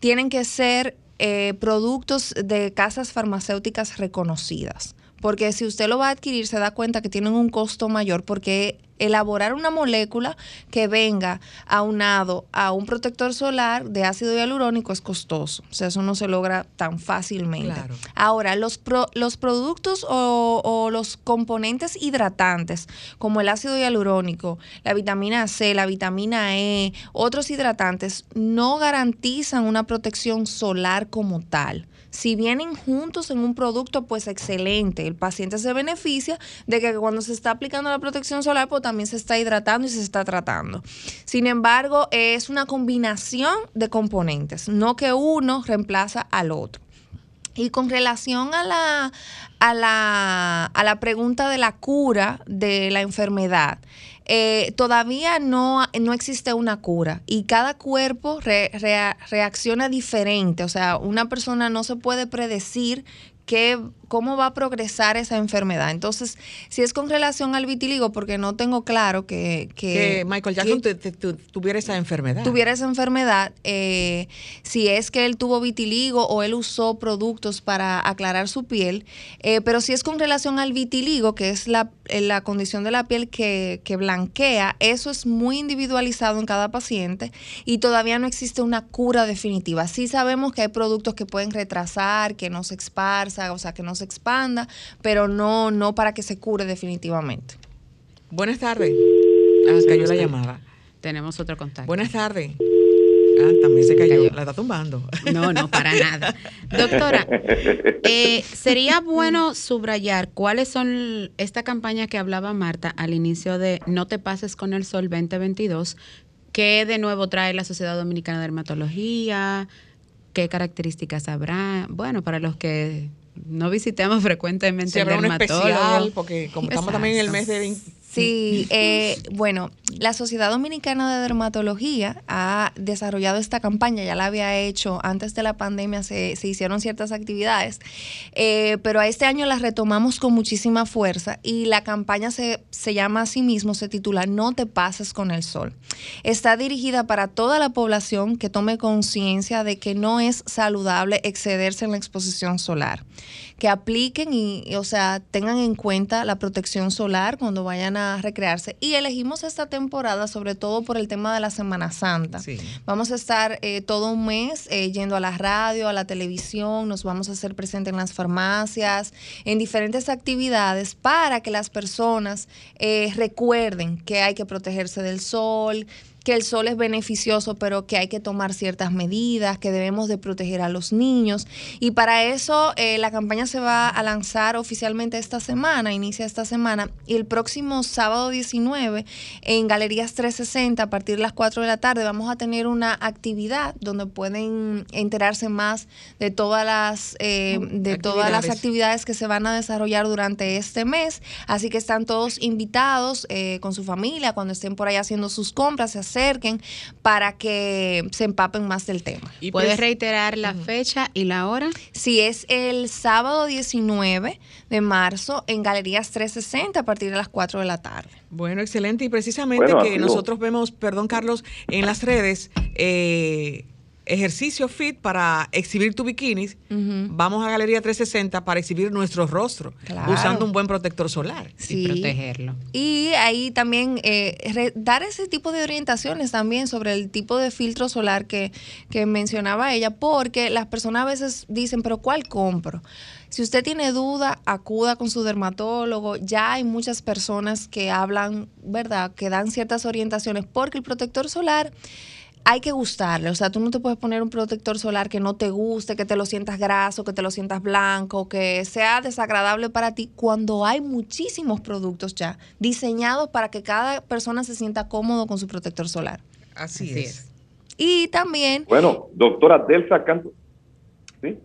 tienen que ser eh, productos de casas farmacéuticas reconocidas. Porque si usted lo va a adquirir, se da cuenta que tienen un costo mayor porque elaborar una molécula que venga aunado a un protector solar de ácido hialurónico es costoso. O sea, eso no se logra tan fácilmente. Claro. Ahora, los, pro- los productos o, o los componentes hidratantes, como el ácido hialurónico, la vitamina C, la vitamina E, otros hidratantes, no garantizan una protección solar como tal. Si vienen juntos en un producto, pues excelente. El paciente se beneficia de que cuando se está aplicando la protección solar, pues también se está hidratando y se está tratando. Sin embargo, es una combinación de componentes, no que uno reemplaza al otro. Y con relación a la, a la, a la pregunta de la cura de la enfermedad, eh, todavía no, no existe una cura y cada cuerpo re- rea- reacciona diferente. O sea, una persona no se puede predecir qué, cómo va a progresar esa enfermedad. Entonces, si es con relación al vitiligo, porque no tengo claro que... Que Michael Jackson te- te- tu- tuviera esa enfermedad. tuviera esa enfermedad, eh, si es que él tuvo vitiligo o él usó productos para aclarar su piel, eh, pero si es con relación al vitiligo, que es la, eh, la condición de la piel que, que blanquea, eso es muy individualizado en cada paciente y todavía no existe una cura definitiva. Sí sabemos que hay productos que pueden retrasar, que no se esparza, o sea, que no se expanda, pero no, no para que se cure definitivamente. Buenas tardes. Ah, cayó la llamada. Tenemos otro contacto. Buenas tardes. Ah, también se cayó. La está tumbando. No, no, para nada. Doctora, eh, sería bueno subrayar cuáles son esta campaña que hablaba Marta al inicio de No te pases con el sol 2022, que de nuevo trae la Sociedad Dominicana de Dermatología, qué características habrá, bueno, para los que no visitemos frecuentemente el un dermatólogo. especial, porque como estamos también en el mes de... Sí, eh, bueno, la Sociedad Dominicana de Dermatología ha desarrollado esta campaña, ya la había hecho antes de la pandemia, se, se hicieron ciertas actividades, eh, pero a este año las retomamos con muchísima fuerza y la campaña se, se llama a sí mismo, se titula No te pases con el sol. Está dirigida para toda la población que tome conciencia de que no es saludable excederse en la exposición solar que apliquen y, y, o sea, tengan en cuenta la protección solar cuando vayan a recrearse. Y elegimos esta temporada sobre todo por el tema de la Semana Santa. Vamos a estar eh, todo un mes eh, yendo a la radio, a la televisión, nos vamos a hacer presentes en las farmacias, en diferentes actividades para que las personas eh, recuerden que hay que protegerse del sol, que el sol es beneficioso, pero que hay que tomar ciertas medidas, que debemos de proteger a los niños. Y para eso eh, la campaña se va a lanzar oficialmente esta semana, inicia esta semana, y el próximo sábado 19 en Galerías 360 a partir de las 4 de la tarde vamos a tener una actividad donde pueden enterarse más de todas las, eh, de todas las Actividades. que se van a desarrollar durante este mes. Así que están todos invitados eh, con su familia cuando estén por ahí haciendo sus compras, se acerquen para que se empapen más del tema. ¿Y puedes reiterar la fecha y la hora? Sí, es el sábado 19 de marzo en Galerías 360 a partir de las 4 de la tarde. Bueno, excelente. Y precisamente Bueno, que amigo. nosotros vemos, perdón Carlos, en las redes, eh, ejercicio fit para exhibir tu bikini, vamos a Galería 360 para exhibir nuestro rostro, Claro. usando un buen protector solar. Sí. protegerlo. Y ahí también eh, dar ese tipo de orientaciones también sobre el tipo de filtro solar que, que mencionaba ella, porque las personas a veces dicen, pero ¿cuál compro? Si usted tiene duda, acuda con su dermatólogo. Ya hay muchas personas que hablan, ¿verdad? Que dan ciertas orientaciones, porque el protector solar hay que gustarle. O sea, tú no te puedes poner un protector solar que no te guste, que te lo sientas graso, que te lo sientas blanco, que sea desagradable para ti, cuando hay muchísimos productos ya diseñados para que cada persona se sienta cómodo con su protector solar. Así, Así es. Y también, Bueno, doctora Delsa Canto. ¿Sí?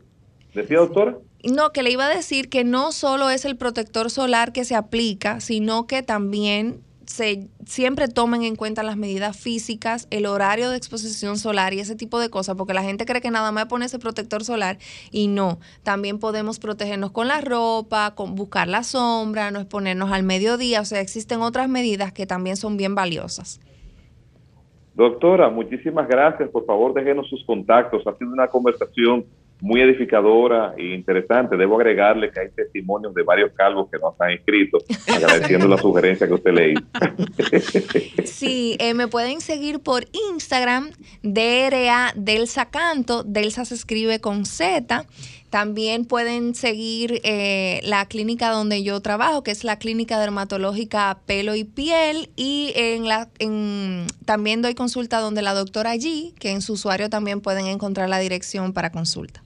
¿Decía doctora? no, que le iba a decir que no solo es el protector solar que se aplica, sino que también se siempre tomen en cuenta las medidas físicas, el horario de exposición solar y ese tipo de cosas, porque la gente cree que nada más ponerse protector solar y no. También podemos protegernos con la ropa, con buscar la sombra, no exponernos al mediodía, o sea, existen otras medidas que también son bien valiosas. Doctora, muchísimas gracias. Por favor, déjenos sus contactos. Ha una conversación muy edificadora e interesante. Debo agregarle que hay testimonios de varios calvos que nos han escrito, agradeciendo la sugerencia que usted le hizo. Sí, eh, me pueden seguir por Instagram, DRA Delsa Canto, Delsa se escribe con Z. También pueden seguir eh, la clínica donde yo trabajo, que es la clínica dermatológica Pelo y Piel. Y en la, en, también doy consulta donde la doctora G, que en su usuario también pueden encontrar la dirección para consulta.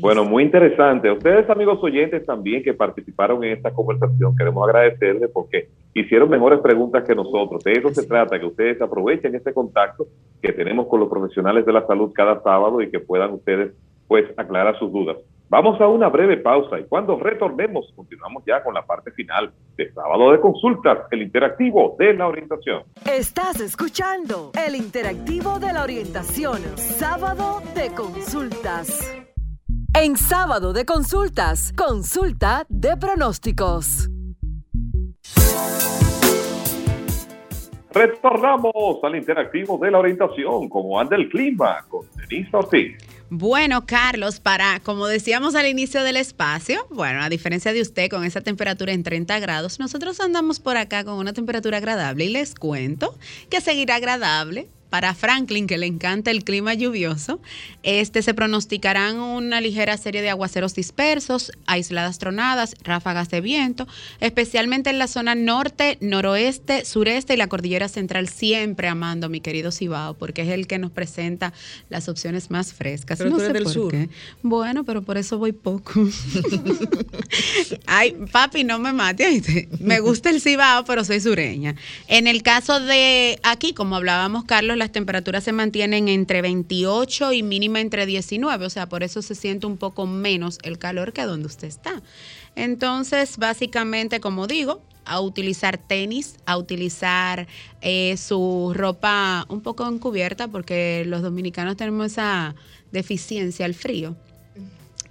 Bueno, muy interesante. Ustedes, amigos oyentes, también que participaron en esta conversación, queremos agradecerles porque hicieron mejores preguntas que nosotros. De eso se trata, que ustedes aprovechen este contacto que tenemos con los profesionales de la salud cada sábado y que puedan ustedes, pues, aclarar sus dudas. Vamos a una breve pausa y cuando retornemos, continuamos ya con la parte final de Sábado de Consultas, el interactivo de la orientación. Estás escuchando el interactivo de la orientación, sábado de consultas. En sábado de consultas, consulta de pronósticos. Retornamos al interactivo de la orientación, como anda el clima, con Denise Ortiz. Bueno, Carlos, para, como decíamos al inicio del espacio, bueno, a diferencia de usted con esa temperatura en 30 grados, nosotros andamos por acá con una temperatura agradable y les cuento que seguirá agradable. Para Franklin, que le encanta el clima lluvioso, este se pronosticarán una ligera serie de aguaceros dispersos, aisladas tronadas, ráfagas de viento, especialmente en la zona norte, noroeste, sureste y la cordillera central, siempre amando mi querido Cibao, porque es el que nos presenta las opciones más frescas. Pero no tú eres sé del por sur. qué. Bueno, pero por eso voy poco. Ay, papi, no me mate. Me gusta el Cibao, pero soy sureña. En el caso de aquí, como hablábamos, Carlos, las temperaturas se mantienen entre 28 y mínima entre 19, o sea, por eso se siente un poco menos el calor que donde usted está. Entonces, básicamente, como digo, a utilizar tenis, a utilizar eh, su ropa un poco encubierta, porque los dominicanos tenemos esa deficiencia al frío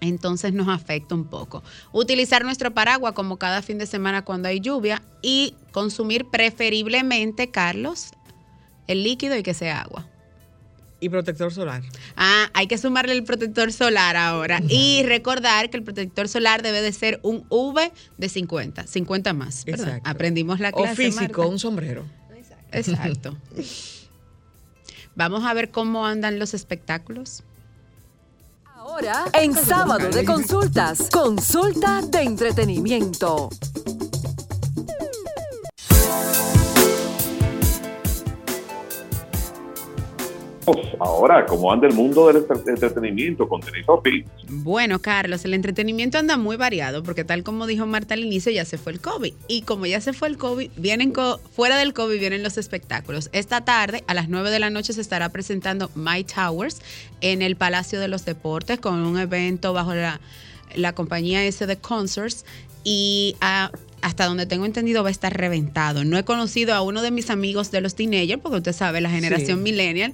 entonces nos afecta un poco. Utilizar nuestro paraguas como cada fin de semana cuando hay lluvia y consumir preferiblemente, Carlos, el líquido y que sea agua. Y protector solar. Ah, hay que sumarle el protector solar ahora. Y recordar que el protector solar debe de ser un V de 50, 50 más. ¿verdad? Exacto. Aprendimos la O clase. físico, Marta. un sombrero. Exacto. Vamos a ver cómo andan los espectáculos. Ahora, en sábado de consultas, consulta de entretenimiento. Ahora, como anda el mundo del entre- entretenimiento con Denise Ortiz. Bueno, Carlos, el entretenimiento anda muy variado porque tal como dijo Marta al inicio, ya se fue el COVID. Y como ya se fue el COVID, vienen co- fuera del COVID vienen los espectáculos. Esta tarde, a las 9 de la noche, se estará presentando My Towers en el Palacio de los Deportes con un evento bajo la, la compañía S de Concerts. Y ah, hasta donde tengo entendido va a estar reventado. No he conocido a uno de mis amigos de los teenagers, porque usted sabe, la generación Sí. millennial,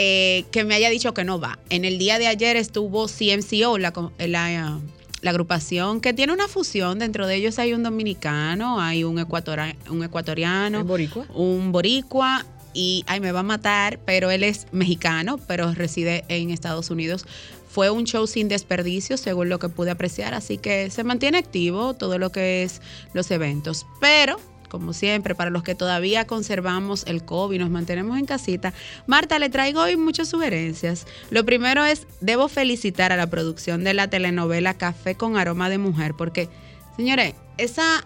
eh, que me haya dicho que no va. En el día de ayer estuvo CMCO, la, la, la agrupación que tiene una fusión. Dentro de ellos hay un dominicano, hay un, ecuatora- un ecuatoriano, ¿El boricua? un boricua y ay, me va a matar, pero él es mexicano, pero reside en Estados Unidos. Fue un show sin desperdicio, según lo que pude apreciar, así que se mantiene activo todo lo que es los eventos. Pero como siempre, para los que todavía conservamos el COVID nos mantenemos en casita, Marta, le traigo hoy muchas sugerencias. Lo primero es, debo felicitar a la producción de la telenovela Café con Aroma de Mujer, porque, señores, esa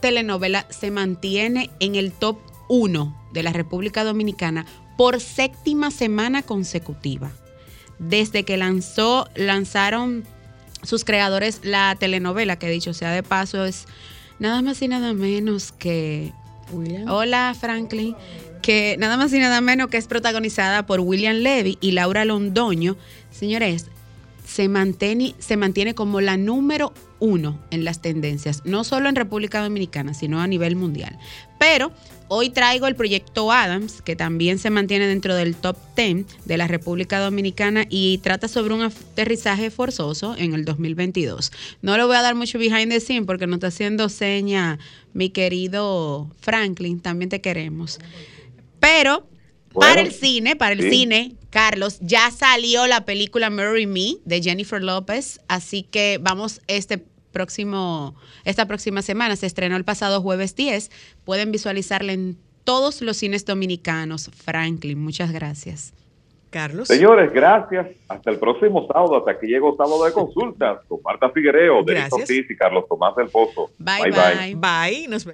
telenovela se mantiene en el top 1 de la República Dominicana por séptima semana consecutiva. Desde que lanzó, lanzaron sus creadores la telenovela, que dicho sea de paso, es nada más y nada menos que... Hola Franklin, que nada más y nada menos que es protagonizada por William Levy y Laura Londoño. Señores, se mantiene, se mantiene como la número uno en las tendencias, no solo en República Dominicana, sino a nivel mundial. Pero hoy traigo el proyecto Adams, que también se mantiene dentro del top 10 de la República Dominicana y trata sobre un aterrizaje forzoso en el 2022. No le voy a dar mucho behind the scene porque no está haciendo seña mi querido Franklin, también te queremos. Pero para el cine, para el cine, Carlos, ya salió la película Marry Me de Jennifer López, así que vamos este próximo, esta próxima semana, se estrenó el pasado jueves 10, pueden visualizarla en todos los cines dominicanos. Franklin, muchas gracias. Carlos. Señores, gracias. Hasta el próximo sábado. Hasta aquí llegó sábado de consultas con Marta Figuereo, Derecho y Carlos Tomás del Pozo. Bye, bye. Bye. bye. Nos